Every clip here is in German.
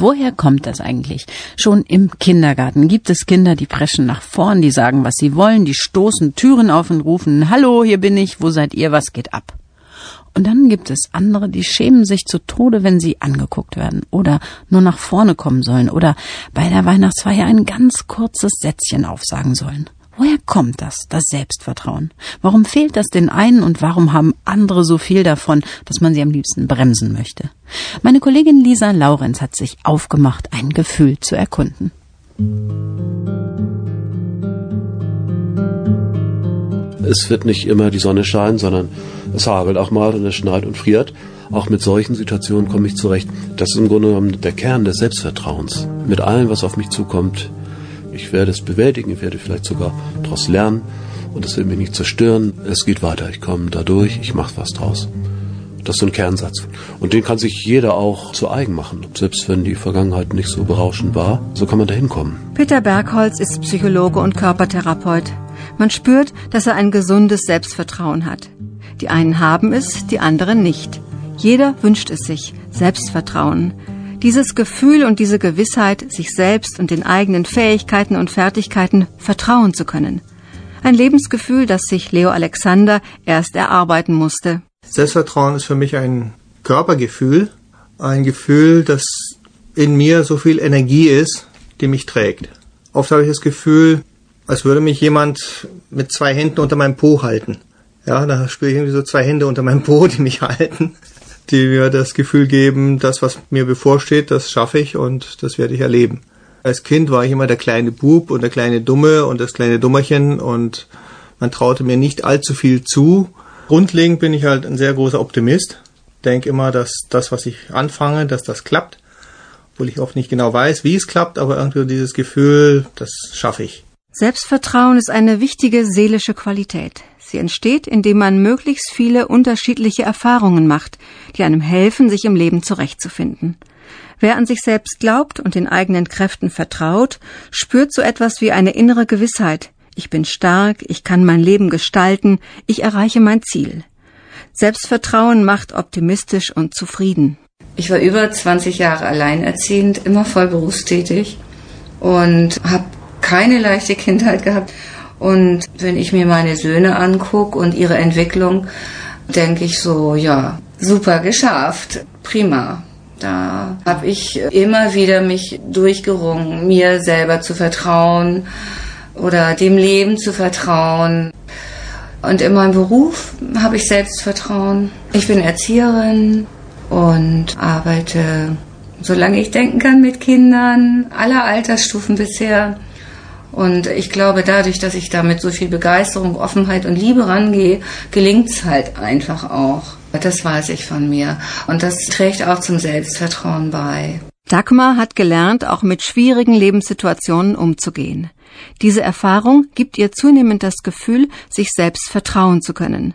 Woher kommt das eigentlich? Schon im Kindergarten gibt es Kinder, die preschen nach vorn, die sagen, was sie wollen, die stoßen Türen auf und rufen, Hallo, hier bin ich, wo seid ihr, was geht ab? Und dann gibt es andere, die schämen sich zu Tode, wenn sie angeguckt werden oder nur nach vorne kommen sollen oder bei der Weihnachtsfeier ein ganz kurzes Sätzchen aufsagen sollen. Woher kommt das, das Selbstvertrauen? Warum fehlt das den einen und warum haben andere so viel davon, dass man sie am liebsten bremsen möchte? Meine Kollegin Lisa Laurenz hat sich aufgemacht, ein Gefühl zu erkunden. Es wird nicht immer die Sonne scheinen, sondern es hagelt auch mal und es schneit und friert. Auch mit solchen Situationen komme ich zurecht. Das ist im Grunde genommen der Kern des Selbstvertrauens. Mit allem, was auf mich zukommt, ich werde es bewältigen, ich werde vielleicht sogar daraus lernen und es wird mich nicht zerstören. Es geht weiter, ich komme da durch, ich mache was draus. Das ist ein Kernsatz. Und den kann sich jeder auch zu eigen machen. Selbst wenn die Vergangenheit nicht so berauschend war, so kann man da hinkommen. Peter Bergholz ist Psychologe und Körpertherapeut. Man spürt, dass er ein gesundes Selbstvertrauen hat. Die einen haben es, die anderen nicht. Jeder wünscht es sich. Selbstvertrauen. Dieses Gefühl und diese Gewissheit, sich selbst und den eigenen Fähigkeiten und Fertigkeiten vertrauen zu können. Ein Lebensgefühl, das sich Leo Alexander erst erarbeiten musste. Selbstvertrauen ist für mich ein Körpergefühl, ein Gefühl, das in mir so viel Energie ist, die mich trägt. Oft habe ich das Gefühl, als würde mich jemand mit zwei Händen unter meinem Po halten. Ja, da spüre ich irgendwie so zwei Hände unter meinem Po, die mich halten die mir das Gefühl geben, das, was mir bevorsteht, das schaffe ich und das werde ich erleben. Als Kind war ich immer der kleine Bub und der kleine Dumme und das kleine Dummerchen und man traute mir nicht allzu viel zu. Grundlegend bin ich halt ein sehr großer Optimist. Denke immer, dass das, was ich anfange, dass das klappt. Obwohl ich oft nicht genau weiß, wie es klappt, aber irgendwie dieses Gefühl, das schaffe ich. Selbstvertrauen ist eine wichtige seelische Qualität. Sie entsteht, indem man möglichst viele unterschiedliche Erfahrungen macht, die einem helfen, sich im Leben zurechtzufinden. Wer an sich selbst glaubt und den eigenen Kräften vertraut, spürt so etwas wie eine innere Gewissheit. Ich bin stark, ich kann mein Leben gestalten, ich erreiche mein Ziel. Selbstvertrauen macht optimistisch und zufrieden. Ich war über 20 Jahre alleinerziehend, immer voll berufstätig und habe keine leichte Kindheit gehabt und wenn ich mir meine Söhne angucke und ihre Entwicklung, denke ich so, ja, super geschafft, prima. Da habe ich immer wieder mich durchgerungen, mir selber zu vertrauen oder dem Leben zu vertrauen. Und in meinem Beruf habe ich Selbstvertrauen. Ich bin Erzieherin und arbeite, solange ich denken kann, mit Kindern aller Altersstufen bisher. Und ich glaube, dadurch, dass ich da mit so viel Begeisterung, Offenheit und Liebe rangehe, gelingt es halt einfach auch. Das weiß ich von mir. Und das trägt auch zum Selbstvertrauen bei. Dagmar hat gelernt, auch mit schwierigen Lebenssituationen umzugehen. Diese Erfahrung gibt ihr zunehmend das Gefühl, sich selbst vertrauen zu können.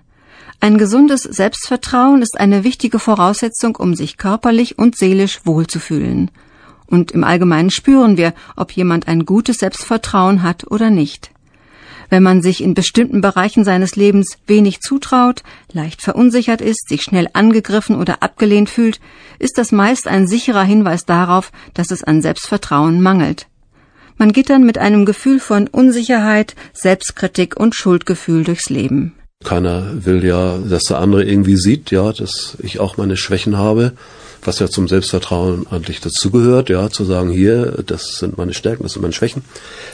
Ein gesundes Selbstvertrauen ist eine wichtige Voraussetzung, um sich körperlich und seelisch wohlzufühlen. Und im Allgemeinen spüren wir, ob jemand ein gutes Selbstvertrauen hat oder nicht. Wenn man sich in bestimmten Bereichen seines Lebens wenig zutraut, leicht verunsichert ist, sich schnell angegriffen oder abgelehnt fühlt, ist das meist ein sicherer Hinweis darauf, dass es an Selbstvertrauen mangelt. Man geht dann mit einem Gefühl von Unsicherheit, Selbstkritik und Schuldgefühl durchs Leben. Keiner will ja, dass der andere irgendwie sieht, ja, dass ich auch meine Schwächen habe was ja zum Selbstvertrauen eigentlich dazugehört, ja, zu sagen, hier, das sind meine Stärken, das sind meine Schwächen,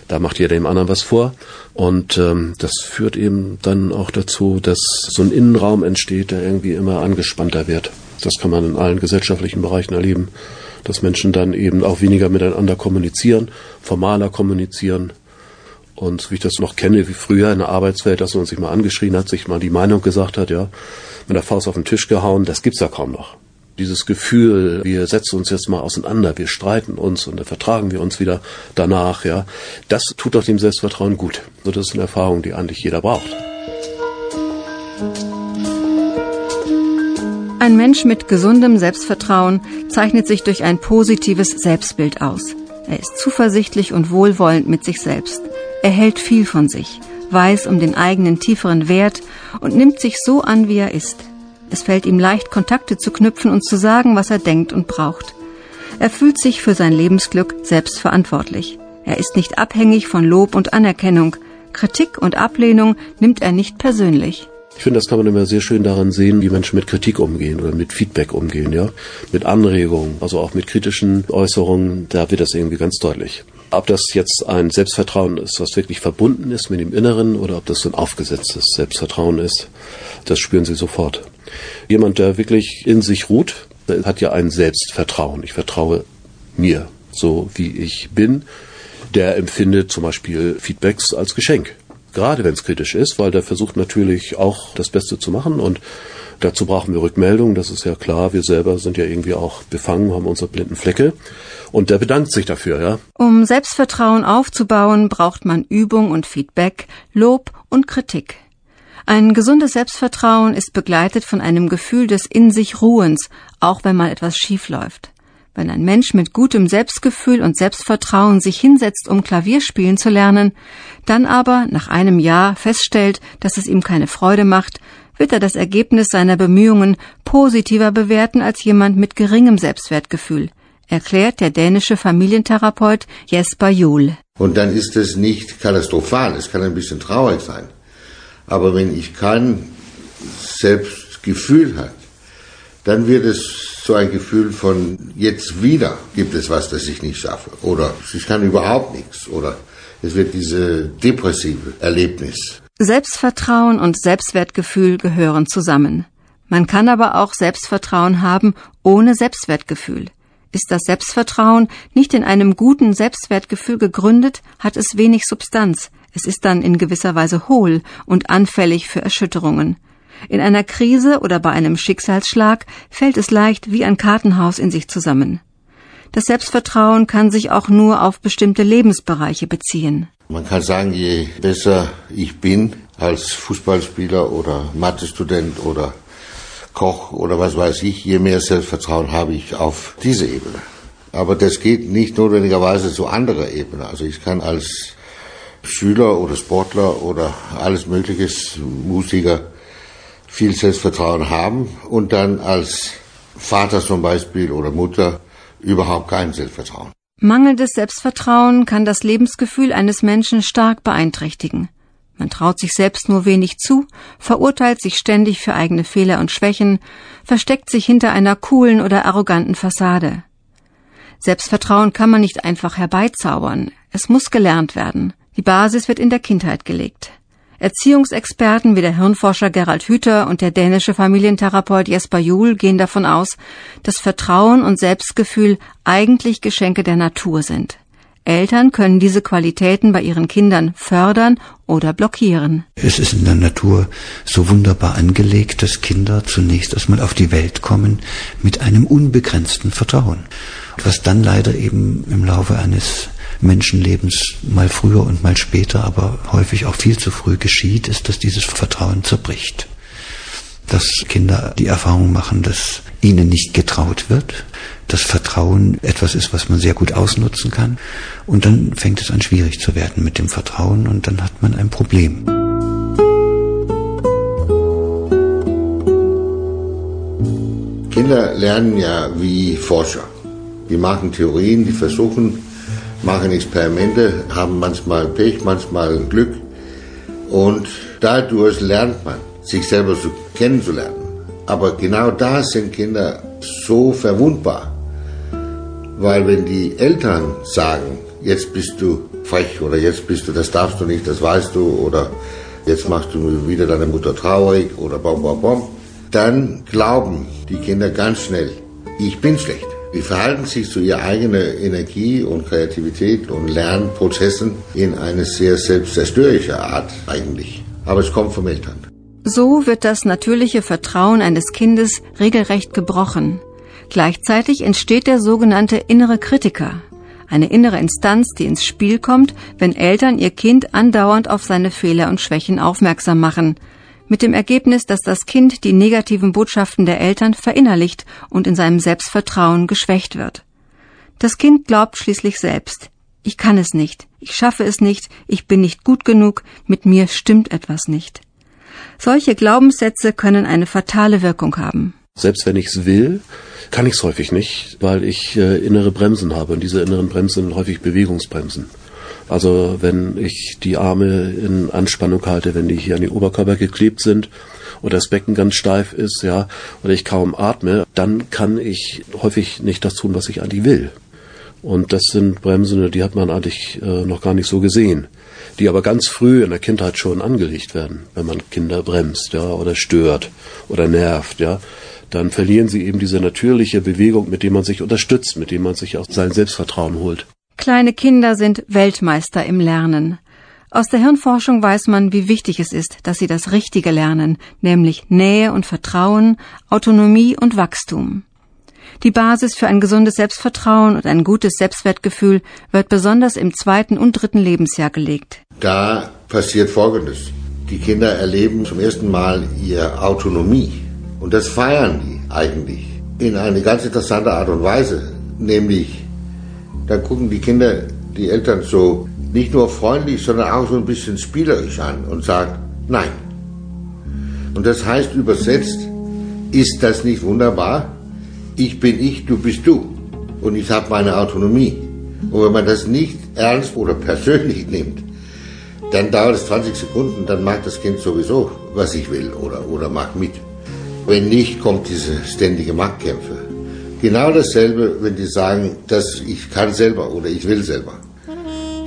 da macht jeder dem anderen was vor. Und ähm, das führt eben dann auch dazu, dass so ein Innenraum entsteht, der irgendwie immer angespannter wird. Das kann man in allen gesellschaftlichen Bereichen erleben, dass Menschen dann eben auch weniger miteinander kommunizieren, formaler kommunizieren, und wie ich das noch kenne, wie früher in der Arbeitswelt, dass man sich mal angeschrien hat, sich mal die Meinung gesagt hat, ja, mit der Faust auf den Tisch gehauen, das gibt's ja kaum noch dieses Gefühl, wir setzen uns jetzt mal auseinander, wir streiten uns und dann vertragen wir uns wieder danach, ja, das tut doch dem Selbstvertrauen gut. So, das ist eine Erfahrung, die eigentlich jeder braucht. Ein Mensch mit gesundem Selbstvertrauen zeichnet sich durch ein positives Selbstbild aus. Er ist zuversichtlich und wohlwollend mit sich selbst. Er hält viel von sich, weiß um den eigenen tieferen Wert und nimmt sich so an, wie er ist. Es fällt ihm leicht, Kontakte zu knüpfen und zu sagen, was er denkt und braucht. Er fühlt sich für sein Lebensglück selbst verantwortlich. Er ist nicht abhängig von Lob und Anerkennung. Kritik und Ablehnung nimmt er nicht persönlich. Ich finde, das kann man immer sehr schön daran sehen, wie Menschen mit Kritik umgehen oder mit Feedback umgehen, ja, mit Anregungen, also auch mit kritischen Äußerungen, da wird das irgendwie ganz deutlich. Ob das jetzt ein Selbstvertrauen ist, was wirklich verbunden ist mit dem Inneren oder ob das so ein aufgesetztes Selbstvertrauen ist, das spüren Sie sofort. Jemand, der wirklich in sich ruht, hat ja ein Selbstvertrauen. Ich vertraue mir, so wie ich bin. Der empfindet zum Beispiel Feedbacks als Geschenk gerade wenn es kritisch ist, weil der versucht natürlich auch das Beste zu machen und dazu brauchen wir Rückmeldung, das ist ja klar, wir selber sind ja irgendwie auch befangen, haben unsere blinden Flecke und der bedankt sich dafür, ja. Um Selbstvertrauen aufzubauen, braucht man Übung und Feedback, Lob und Kritik. Ein gesundes Selbstvertrauen ist begleitet von einem Gefühl des in sich Ruhens, auch wenn mal etwas schief läuft. Wenn ein Mensch mit gutem Selbstgefühl und Selbstvertrauen sich hinsetzt, um Klavier spielen zu lernen, dann aber nach einem Jahr feststellt, dass es ihm keine Freude macht, wird er das Ergebnis seiner Bemühungen positiver bewerten als jemand mit geringem Selbstwertgefühl, erklärt der dänische Familientherapeut Jesper Juhl. Und dann ist es nicht katastrophal, es kann ein bisschen traurig sein. Aber wenn ich kein Selbstgefühl habe, dann wird es so ein Gefühl von jetzt wieder gibt es was, das ich nicht schaffe oder ich kann überhaupt nichts oder es wird diese depressive Erlebnis. Selbstvertrauen und Selbstwertgefühl gehören zusammen. Man kann aber auch Selbstvertrauen haben ohne Selbstwertgefühl. Ist das Selbstvertrauen nicht in einem guten Selbstwertgefühl gegründet, hat es wenig Substanz. Es ist dann in gewisser Weise hohl und anfällig für Erschütterungen. In einer Krise oder bei einem Schicksalsschlag fällt es leicht wie ein Kartenhaus in sich zusammen. Das Selbstvertrauen kann sich auch nur auf bestimmte Lebensbereiche beziehen. Man kann sagen, je besser ich bin als Fußballspieler oder Mathestudent oder Koch oder was weiß ich, je mehr Selbstvertrauen habe ich auf diese Ebene. Aber das geht nicht notwendigerweise zu anderer Ebene. Also ich kann als Schüler oder Sportler oder alles Mögliches, Musiker, viel Selbstvertrauen haben und dann als Vater zum Beispiel oder Mutter überhaupt kein Selbstvertrauen. Mangelndes Selbstvertrauen kann das Lebensgefühl eines Menschen stark beeinträchtigen. Man traut sich selbst nur wenig zu, verurteilt sich ständig für eigene Fehler und Schwächen, versteckt sich hinter einer coolen oder arroganten Fassade. Selbstvertrauen kann man nicht einfach herbeizaubern, es muss gelernt werden. Die Basis wird in der Kindheit gelegt. Erziehungsexperten wie der Hirnforscher Gerald Hüther und der dänische Familientherapeut Jesper Juhl gehen davon aus, dass Vertrauen und Selbstgefühl eigentlich Geschenke der Natur sind. Eltern können diese Qualitäten bei ihren Kindern fördern oder blockieren. Es ist in der Natur so wunderbar angelegt, dass Kinder zunächst erstmal auf die Welt kommen mit einem unbegrenzten Vertrauen, was dann leider eben im Laufe eines Menschenlebens mal früher und mal später, aber häufig auch viel zu früh geschieht, ist, dass dieses Vertrauen zerbricht. Dass Kinder die Erfahrung machen, dass ihnen nicht getraut wird, dass Vertrauen etwas ist, was man sehr gut ausnutzen kann. Und dann fängt es an schwierig zu werden mit dem Vertrauen und dann hat man ein Problem. Kinder lernen ja wie Forscher. Die machen Theorien, die versuchen machen Experimente, haben manchmal Pech, manchmal Glück. Und dadurch lernt man, sich selber so kennenzulernen. Aber genau da sind Kinder so verwundbar. Weil wenn die Eltern sagen, jetzt bist du frech oder jetzt bist du, das darfst du nicht, das weißt du oder jetzt machst du wieder deine Mutter traurig oder bom, bom, bom, dann glauben die Kinder ganz schnell, ich bin schlecht. Die verhalten sich zu ihrer eigenen Energie und Kreativität und Lernprozessen in eine sehr selbstzerstörerische Art eigentlich. Aber es kommt vom Eltern. So wird das natürliche Vertrauen eines Kindes regelrecht gebrochen. Gleichzeitig entsteht der sogenannte innere Kritiker, eine innere Instanz, die ins Spiel kommt, wenn Eltern ihr Kind andauernd auf seine Fehler und Schwächen aufmerksam machen, mit dem Ergebnis, dass das Kind die negativen Botschaften der Eltern verinnerlicht und in seinem Selbstvertrauen geschwächt wird. Das Kind glaubt schließlich selbst, ich kann es nicht, ich schaffe es nicht, ich bin nicht gut genug, mit mir stimmt etwas nicht. Solche Glaubenssätze können eine fatale Wirkung haben. Selbst wenn ich es will, kann ich es häufig nicht, weil ich äh, innere Bremsen habe. Und diese inneren Bremsen sind häufig Bewegungsbremsen. Also wenn ich die Arme in Anspannung halte, wenn die hier an den Oberkörper geklebt sind oder das Becken ganz steif ist, ja, oder ich kaum atme, dann kann ich häufig nicht das tun, was ich eigentlich will. Und das sind Bremsen, die hat man eigentlich äh, noch gar nicht so gesehen, die aber ganz früh in der Kindheit schon angelegt werden, wenn man Kinder bremst, ja, oder stört oder nervt, ja dann verlieren sie eben diese natürliche Bewegung, mit dem man sich unterstützt, mit dem man sich auch sein Selbstvertrauen holt. Kleine Kinder sind Weltmeister im Lernen. Aus der Hirnforschung weiß man, wie wichtig es ist, dass sie das Richtige lernen, nämlich Nähe und Vertrauen, Autonomie und Wachstum. Die Basis für ein gesundes Selbstvertrauen und ein gutes Selbstwertgefühl wird besonders im zweiten und dritten Lebensjahr gelegt. Da passiert Folgendes. Die Kinder erleben zum ersten Mal ihre Autonomie. Und das feiern die eigentlich in eine ganz interessante Art und Weise. Nämlich, da gucken die Kinder die Eltern so nicht nur freundlich, sondern auch so ein bisschen spielerisch an und sagen, nein. Und das heißt übersetzt, ist das nicht wunderbar? Ich bin ich, du bist du. Und ich habe meine Autonomie. Und wenn man das nicht ernst oder persönlich nimmt, dann dauert es 20 Sekunden, dann macht das Kind sowieso, was ich will oder, oder macht mit. Wenn nicht, kommt diese ständige Machtkämpfe. Genau dasselbe, wenn die sagen, dass ich kann selber oder ich will selber.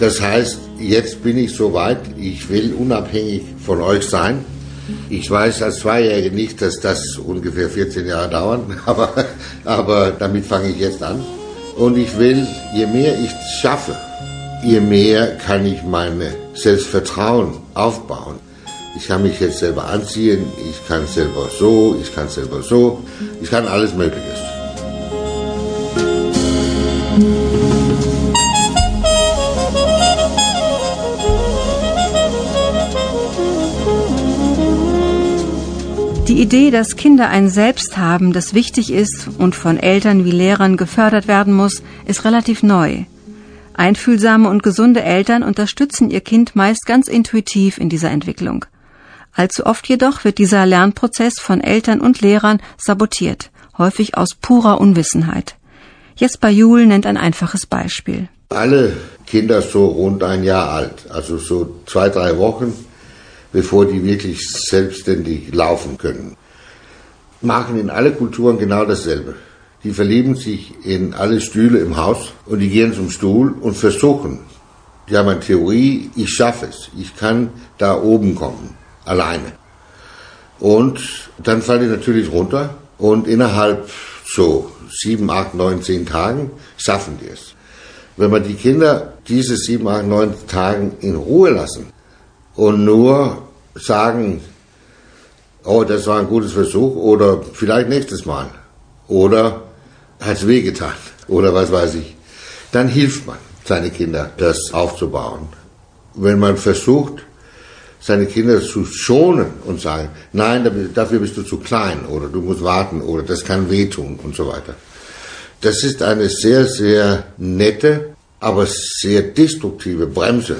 Das heißt, jetzt bin ich so weit, ich will unabhängig von euch sein. Ich weiß als Zweijährige nicht, dass das ungefähr 14 Jahre dauern, aber, aber damit fange ich jetzt an. Und ich will, je mehr ich schaffe, je mehr kann ich meine Selbstvertrauen aufbauen. Ich kann mich jetzt selber anziehen, ich kann selber so, ich kann selber so, ich kann alles Mögliche. Idee, dass Kinder ein Selbst haben, das wichtig ist und von Eltern wie Lehrern gefördert werden muss, ist relativ neu. Einfühlsame und gesunde Eltern unterstützen ihr Kind meist ganz intuitiv in dieser Entwicklung. Allzu oft jedoch wird dieser Lernprozess von Eltern und Lehrern sabotiert, häufig aus purer Unwissenheit. Jesper Juhl nennt ein einfaches Beispiel. Alle Kinder so rund ein Jahr alt, also so zwei, drei Wochen, bevor die wirklich selbstständig laufen können, machen in alle Kulturen genau dasselbe. Die verlieben sich in alle Stühle im Haus und die gehen zum Stuhl und versuchen, die haben eine Theorie, ich schaffe es, ich kann da oben kommen alleine. Und dann fallen die natürlich runter und innerhalb so sieben, acht, neun, zehn Tagen schaffen die es. Wenn man die Kinder diese sieben, acht, neun Tagen in Ruhe lassen und nur sagen, oh, das war ein gutes Versuch oder vielleicht nächstes Mal oder hat es wehgetan oder was weiß ich, dann hilft man seine Kinder, das aufzubauen. Wenn man versucht, seine Kinder zu schonen und sagen, nein, dafür bist du zu klein oder du musst warten oder das kann wehtun und so weiter. Das ist eine sehr, sehr nette, aber sehr destruktive Bremse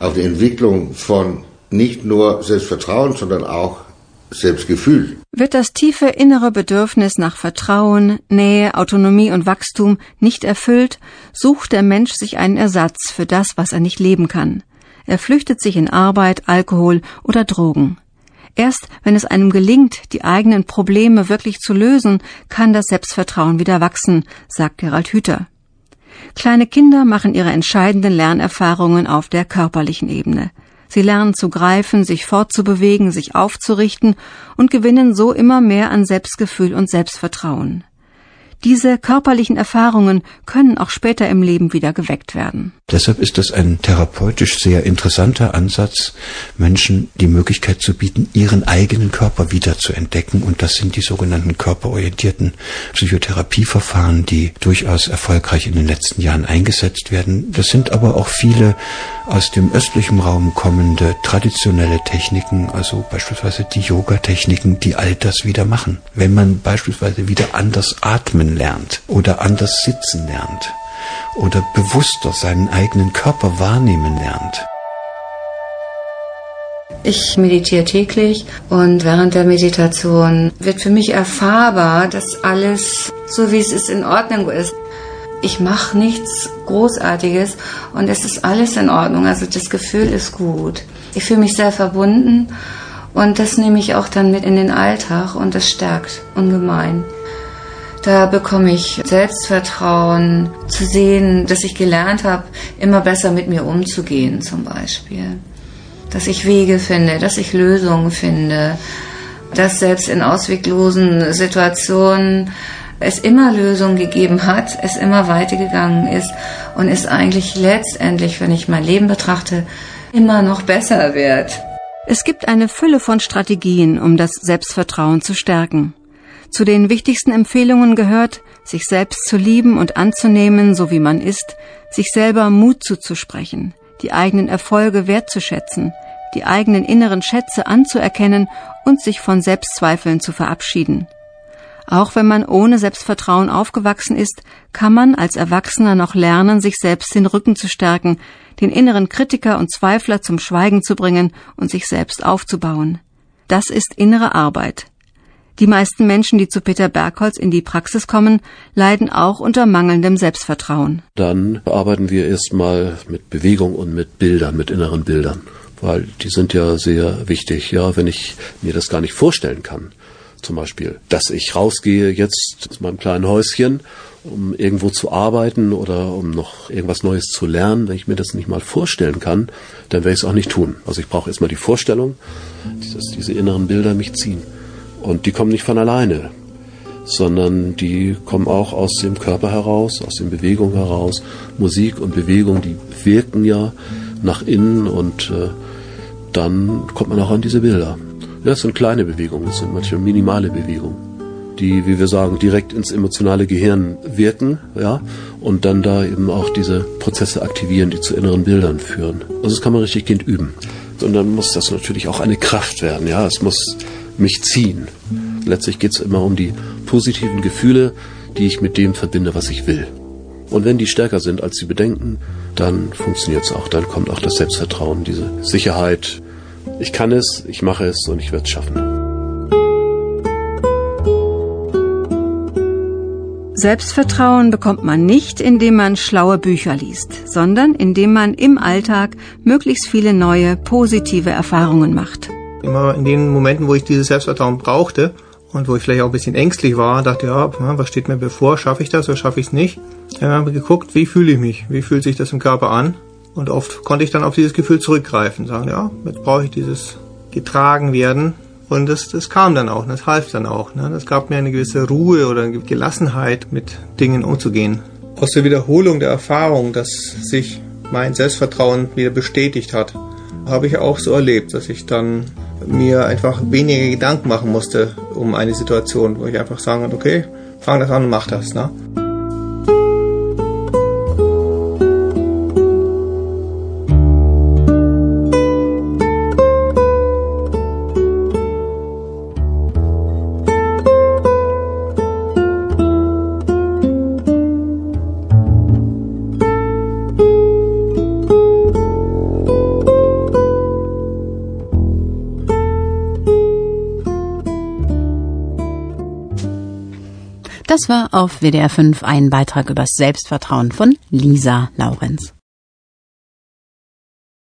auf die Entwicklung von nicht nur Selbstvertrauen, sondern auch Selbstgefühl. Wird das tiefe innere Bedürfnis nach Vertrauen, Nähe, Autonomie und Wachstum nicht erfüllt, sucht der Mensch sich einen Ersatz für das, was er nicht leben kann. Er flüchtet sich in Arbeit, Alkohol oder Drogen. Erst wenn es einem gelingt, die eigenen Probleme wirklich zu lösen, kann das Selbstvertrauen wieder wachsen, sagt Gerald Hüther. Kleine Kinder machen ihre entscheidenden Lernerfahrungen auf der körperlichen Ebene. Sie lernen zu greifen, sich fortzubewegen, sich aufzurichten und gewinnen so immer mehr an Selbstgefühl und Selbstvertrauen. Diese körperlichen Erfahrungen können auch später im Leben wieder geweckt werden. Deshalb ist das ein therapeutisch sehr interessanter Ansatz, Menschen die Möglichkeit zu bieten, ihren eigenen Körper wieder zu entdecken. Und das sind die sogenannten körperorientierten Psychotherapieverfahren, die durchaus erfolgreich in den letzten Jahren eingesetzt werden. Das sind aber auch viele aus dem östlichen Raum kommende traditionelle Techniken, also beispielsweise die Yoga-Techniken, die all das wieder machen. Wenn man beispielsweise wieder anders atmen lernt oder anders sitzen lernt oder bewusster seinen eigenen Körper wahrnehmen lernt. Ich meditiere täglich und während der Meditation wird für mich erfahrbar, dass alles so wie es ist in Ordnung ist. Ich mache nichts Großartiges und es ist alles in Ordnung. Also das Gefühl ist gut. Ich fühle mich sehr verbunden und das nehme ich auch dann mit in den Alltag und das stärkt ungemein. Da bekomme ich Selbstvertrauen zu sehen, dass ich gelernt habe, immer besser mit mir umzugehen zum Beispiel dass ich Wege finde, dass ich Lösungen finde, dass selbst in ausweglosen Situationen es immer Lösungen gegeben hat, es immer weitergegangen ist und es eigentlich letztendlich, wenn ich mein Leben betrachte, immer noch besser wird. Es gibt eine Fülle von Strategien, um das Selbstvertrauen zu stärken. Zu den wichtigsten Empfehlungen gehört, sich selbst zu lieben und anzunehmen, so wie man ist, sich selber Mut zuzusprechen, die eigenen Erfolge wertzuschätzen, die eigenen inneren Schätze anzuerkennen und sich von Selbstzweifeln zu verabschieden. Auch wenn man ohne Selbstvertrauen aufgewachsen ist, kann man als Erwachsener noch lernen, sich selbst den Rücken zu stärken, den inneren Kritiker und Zweifler zum Schweigen zu bringen und sich selbst aufzubauen. Das ist innere Arbeit. Die meisten Menschen, die zu Peter Bergholz in die Praxis kommen, leiden auch unter mangelndem Selbstvertrauen. Dann arbeiten wir erstmal mit Bewegung und mit Bildern, mit inneren Bildern, weil die sind ja sehr wichtig. Ja, wenn ich mir das gar nicht vorstellen kann, zum Beispiel, dass ich rausgehe jetzt aus meinem kleinen Häuschen, um irgendwo zu arbeiten oder um noch irgendwas Neues zu lernen, wenn ich mir das nicht mal vorstellen kann, dann werde ich es auch nicht tun. Also ich brauche erstmal die Vorstellung, dass diese inneren Bilder mich ziehen. Und die kommen nicht von alleine, sondern die kommen auch aus dem Körper heraus, aus den Bewegungen heraus. Musik und Bewegung, die wirken ja nach innen und äh, dann kommt man auch an diese Bilder. Das sind kleine Bewegungen, das sind manchmal minimale Bewegungen, die, wie wir sagen, direkt ins emotionale Gehirn wirken, ja, und dann da eben auch diese Prozesse aktivieren, die zu inneren Bildern führen. Also das kann man richtig Kind üben. Und dann muss das natürlich auch eine Kraft werden, ja, es muss mich ziehen. Letztlich geht es immer um die positiven Gefühle, die ich mit dem verbinde, was ich will. Und wenn die stärker sind als die Bedenken, dann funktioniert es auch. Dann kommt auch das Selbstvertrauen, diese Sicherheit. Ich kann es, ich mache es und ich werde es schaffen. Selbstvertrauen bekommt man nicht, indem man schlaue Bücher liest, sondern indem man im Alltag möglichst viele neue, positive Erfahrungen macht. Immer in den Momenten, wo ich dieses Selbstvertrauen brauchte und wo ich vielleicht auch ein bisschen ängstlich war, dachte, ja, was steht mir bevor, schaffe ich das oder schaffe ich es nicht? Dann habe ich geguckt, wie fühle ich mich, wie fühlt sich das im Körper an? Und oft konnte ich dann auf dieses Gefühl zurückgreifen, sagen, ja, jetzt brauche ich dieses getragen werden. Und das, das kam dann auch, das half dann auch. Ne? Das gab mir eine gewisse Ruhe oder eine Gelassenheit, mit Dingen umzugehen. Aus der Wiederholung der Erfahrung, dass sich mein Selbstvertrauen wieder bestätigt hat, habe ich auch so erlebt, dass ich dann mir einfach weniger Gedanken machen musste um eine Situation, wo ich einfach sagen konnte, okay, fang das an und mach das. Ne? Das war auf WDR 5 ein Beitrag über Selbstvertrauen von Lisa Laurenz.